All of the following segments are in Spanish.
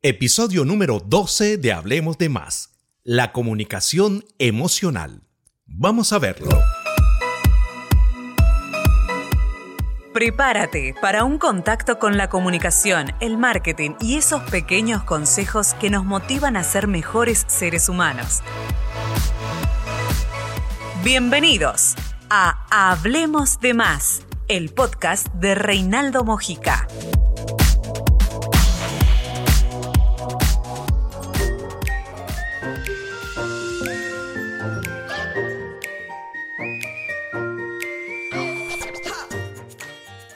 Episodio número 12 de Hablemos de Más. La comunicación emocional. Vamos a verlo. Prepárate para un contacto con la comunicación, el marketing y esos pequeños consejos que nos motivan a ser mejores seres humanos. Bienvenidos a Hablemos de Más, el podcast de Reinaldo Mojica.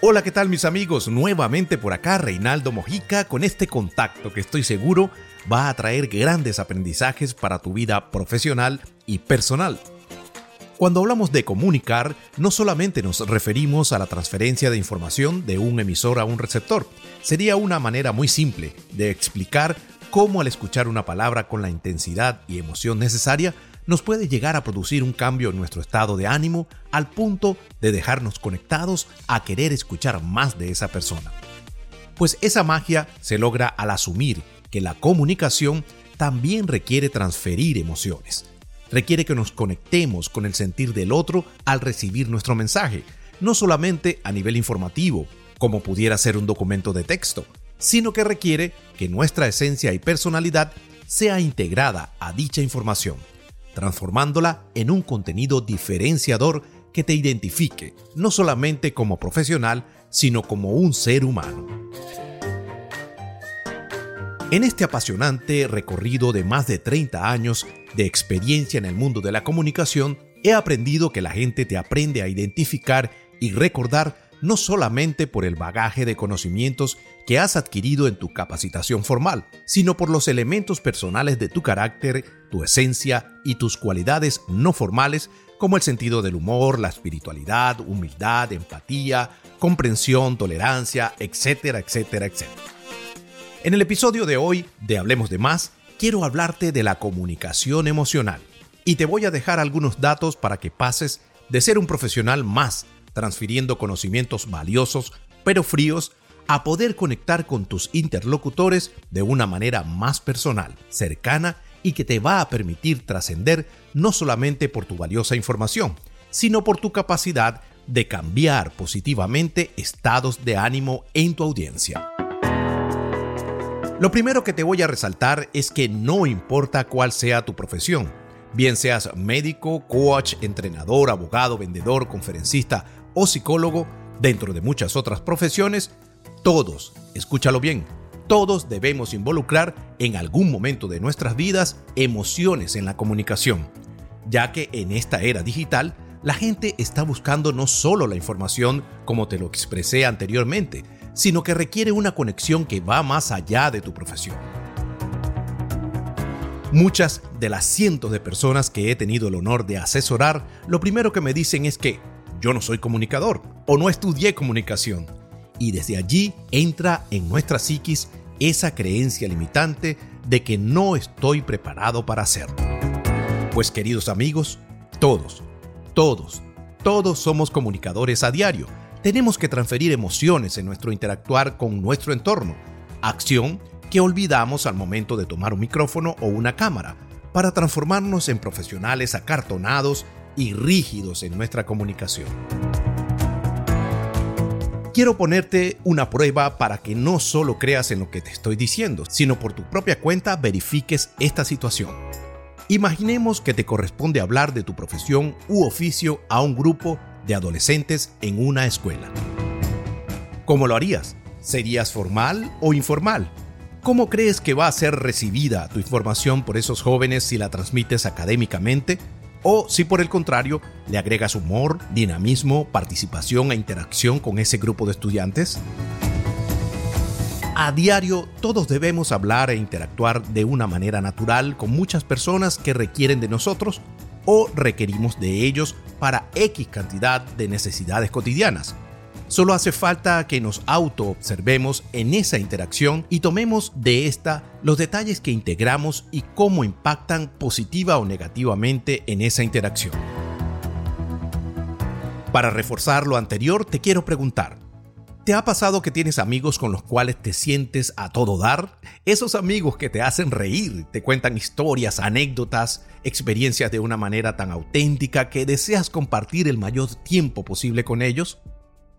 Hola, ¿qué tal mis amigos? Nuevamente por acá Reinaldo Mojica con este contacto que estoy seguro va a traer grandes aprendizajes para tu vida profesional y personal. Cuando hablamos de comunicar, no solamente nos referimos a la transferencia de información de un emisor a un receptor, sería una manera muy simple de explicar cómo al escuchar una palabra con la intensidad y emoción necesaria, nos puede llegar a producir un cambio en nuestro estado de ánimo al punto de dejarnos conectados a querer escuchar más de esa persona. Pues esa magia se logra al asumir que la comunicación también requiere transferir emociones. Requiere que nos conectemos con el sentir del otro al recibir nuestro mensaje, no solamente a nivel informativo, como pudiera ser un documento de texto, sino que requiere que nuestra esencia y personalidad sea integrada a dicha información transformándola en un contenido diferenciador que te identifique, no solamente como profesional, sino como un ser humano. En este apasionante recorrido de más de 30 años de experiencia en el mundo de la comunicación, he aprendido que la gente te aprende a identificar y recordar no solamente por el bagaje de conocimientos que has adquirido en tu capacitación formal, sino por los elementos personales de tu carácter, tu esencia y tus cualidades no formales como el sentido del humor, la espiritualidad, humildad, empatía, comprensión, tolerancia, etcétera, etcétera, etcétera. En el episodio de hoy de Hablemos de Más, quiero hablarte de la comunicación emocional y te voy a dejar algunos datos para que pases de ser un profesional más transfiriendo conocimientos valiosos pero fríos a poder conectar con tus interlocutores de una manera más personal, cercana y que te va a permitir trascender no solamente por tu valiosa información, sino por tu capacidad de cambiar positivamente estados de ánimo en tu audiencia. Lo primero que te voy a resaltar es que no importa cuál sea tu profesión, bien seas médico, coach, entrenador, abogado, vendedor, conferencista o psicólogo, dentro de muchas otras profesiones, todos, escúchalo bien, todos debemos involucrar en algún momento de nuestras vidas emociones en la comunicación, ya que en esta era digital la gente está buscando no solo la información como te lo expresé anteriormente, sino que requiere una conexión que va más allá de tu profesión. Muchas de las cientos de personas que he tenido el honor de asesorar, lo primero que me dicen es que yo no soy comunicador o no estudié comunicación. Y desde allí entra en nuestra psiquis esa creencia limitante de que no estoy preparado para hacerlo. Pues queridos amigos, todos, todos, todos somos comunicadores a diario. Tenemos que transferir emociones en nuestro interactuar con nuestro entorno, acción que olvidamos al momento de tomar un micrófono o una cámara, para transformarnos en profesionales acartonados y rígidos en nuestra comunicación. Quiero ponerte una prueba para que no solo creas en lo que te estoy diciendo, sino por tu propia cuenta verifiques esta situación. Imaginemos que te corresponde hablar de tu profesión u oficio a un grupo de adolescentes en una escuela. ¿Cómo lo harías? ¿Serías formal o informal? ¿Cómo crees que va a ser recibida tu información por esos jóvenes si la transmites académicamente o si por el contrario le agregas humor, dinamismo, participación e interacción con ese grupo de estudiantes? A diario todos debemos hablar e interactuar de una manera natural con muchas personas que requieren de nosotros o requerimos de ellos para X cantidad de necesidades cotidianas. Solo hace falta que nos auto-observemos en esa interacción y tomemos de esta los detalles que integramos y cómo impactan positiva o negativamente en esa interacción. Para reforzar lo anterior, te quiero preguntar, ¿Te ha pasado que tienes amigos con los cuales te sientes a todo dar? Esos amigos que te hacen reír, te cuentan historias, anécdotas, experiencias de una manera tan auténtica que deseas compartir el mayor tiempo posible con ellos.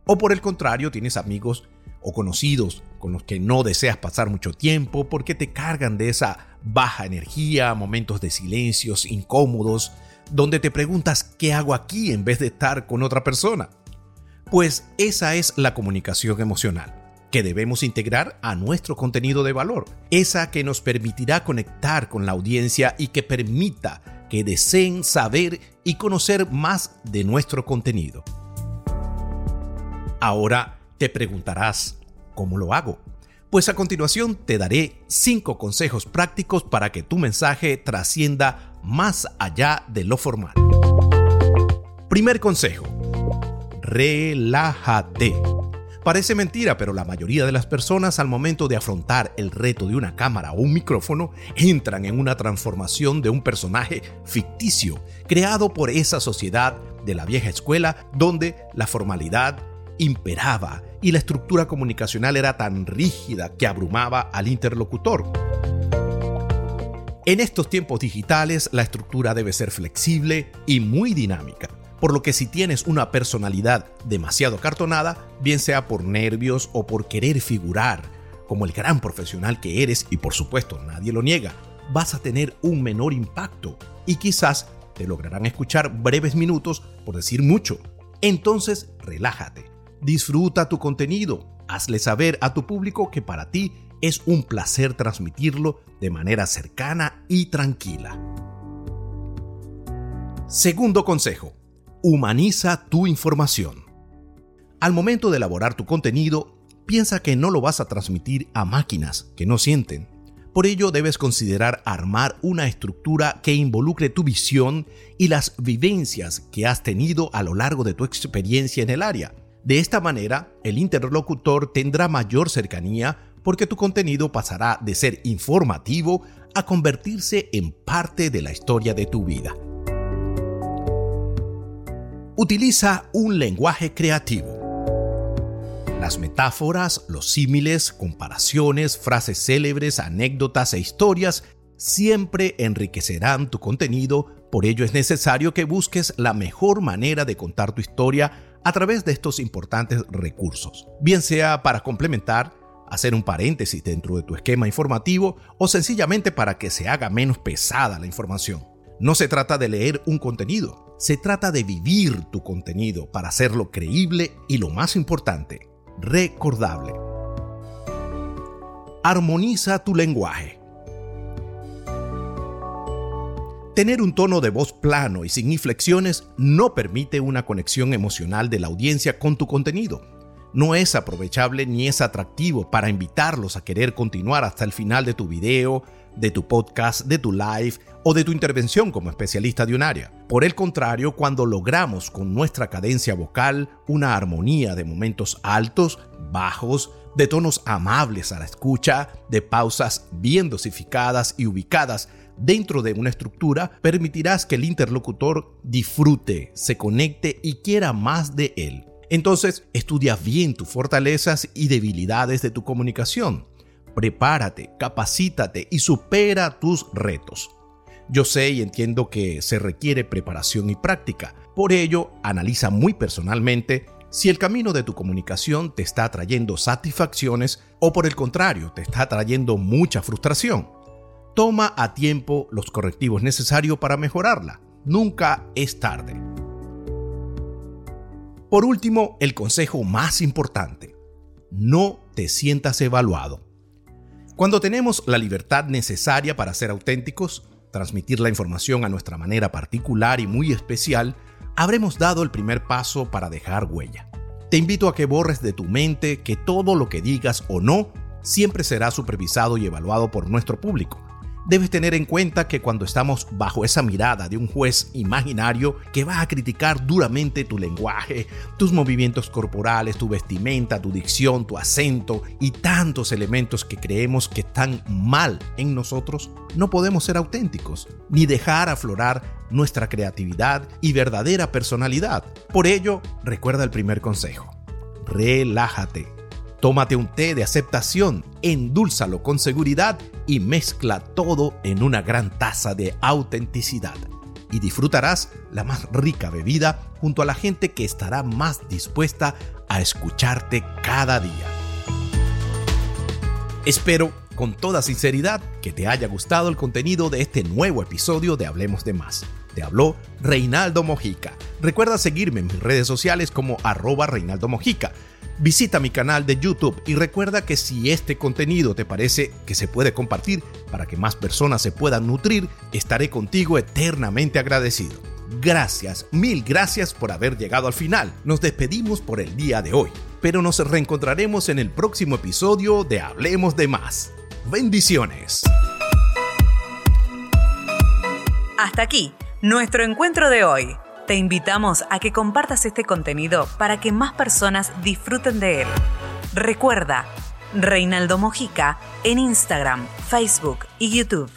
O por el contrario, tienes amigos o conocidos con los que no deseas pasar mucho tiempo porque te cargan de esa baja energía, momentos de silencios incómodos, donde te preguntas qué hago aquí en vez de estar con otra persona. Pues esa es la comunicación emocional que debemos integrar a nuestro contenido de valor, esa que nos permitirá conectar con la audiencia y que permita que deseen saber y conocer más de nuestro contenido. Ahora te preguntarás, ¿cómo lo hago? Pues a continuación te daré 5 consejos prácticos para que tu mensaje trascienda más allá de lo formal. Primer consejo relájate. Parece mentira, pero la mayoría de las personas al momento de afrontar el reto de una cámara o un micrófono entran en una transformación de un personaje ficticio creado por esa sociedad de la vieja escuela donde la formalidad imperaba y la estructura comunicacional era tan rígida que abrumaba al interlocutor. En estos tiempos digitales la estructura debe ser flexible y muy dinámica por lo que si tienes una personalidad demasiado cartonada, bien sea por nervios o por querer figurar como el gran profesional que eres, y por supuesto nadie lo niega, vas a tener un menor impacto y quizás te lograrán escuchar breves minutos por decir mucho. Entonces, relájate, disfruta tu contenido, hazle saber a tu público que para ti es un placer transmitirlo de manera cercana y tranquila. Segundo consejo, Humaniza tu información. Al momento de elaborar tu contenido, piensa que no lo vas a transmitir a máquinas que no sienten. Por ello debes considerar armar una estructura que involucre tu visión y las vivencias que has tenido a lo largo de tu experiencia en el área. De esta manera, el interlocutor tendrá mayor cercanía porque tu contenido pasará de ser informativo a convertirse en parte de la historia de tu vida. Utiliza un lenguaje creativo. Las metáforas, los símiles, comparaciones, frases célebres, anécdotas e historias siempre enriquecerán tu contenido, por ello es necesario que busques la mejor manera de contar tu historia a través de estos importantes recursos, bien sea para complementar, hacer un paréntesis dentro de tu esquema informativo o sencillamente para que se haga menos pesada la información. No se trata de leer un contenido, se trata de vivir tu contenido para hacerlo creíble y lo más importante, recordable. Armoniza tu lenguaje. Tener un tono de voz plano y sin inflexiones no permite una conexión emocional de la audiencia con tu contenido. No es aprovechable ni es atractivo para invitarlos a querer continuar hasta el final de tu video, de tu podcast, de tu live o de tu intervención como especialista de un área. Por el contrario, cuando logramos con nuestra cadencia vocal una armonía de momentos altos, bajos, de tonos amables a la escucha, de pausas bien dosificadas y ubicadas dentro de una estructura, permitirás que el interlocutor disfrute, se conecte y quiera más de él. Entonces, estudia bien tus fortalezas y debilidades de tu comunicación prepárate, capacítate y supera tus retos. Yo sé y entiendo que se requiere preparación y práctica, por ello analiza muy personalmente si el camino de tu comunicación te está trayendo satisfacciones o por el contrario te está trayendo mucha frustración. Toma a tiempo los correctivos necesarios para mejorarla. Nunca es tarde. Por último, el consejo más importante. No te sientas evaluado. Cuando tenemos la libertad necesaria para ser auténticos, transmitir la información a nuestra manera particular y muy especial, habremos dado el primer paso para dejar huella. Te invito a que borres de tu mente que todo lo que digas o no siempre será supervisado y evaluado por nuestro público debes tener en cuenta que cuando estamos bajo esa mirada de un juez imaginario que va a criticar duramente tu lenguaje, tus movimientos corporales, tu vestimenta, tu dicción, tu acento y tantos elementos que creemos que están mal en nosotros, no podemos ser auténticos ni dejar aflorar nuestra creatividad y verdadera personalidad. Por ello, recuerda el primer consejo. Relájate Tómate un té de aceptación, endúlzalo con seguridad y mezcla todo en una gran taza de autenticidad. Y disfrutarás la más rica bebida junto a la gente que estará más dispuesta a escucharte cada día. Espero con toda sinceridad que te haya gustado el contenido de este nuevo episodio de Hablemos de Más. Te habló Reinaldo Mojica. Recuerda seguirme en mis redes sociales como arroba Reinaldo Mojica Visita mi canal de YouTube y recuerda que si este contenido te parece que se puede compartir para que más personas se puedan nutrir, estaré contigo eternamente agradecido. Gracias, mil gracias por haber llegado al final. Nos despedimos por el día de hoy, pero nos reencontraremos en el próximo episodio de Hablemos de Más. Bendiciones. Hasta aquí, nuestro encuentro de hoy. Te invitamos a que compartas este contenido para que más personas disfruten de él. Recuerda, Reinaldo Mojica en Instagram, Facebook y YouTube.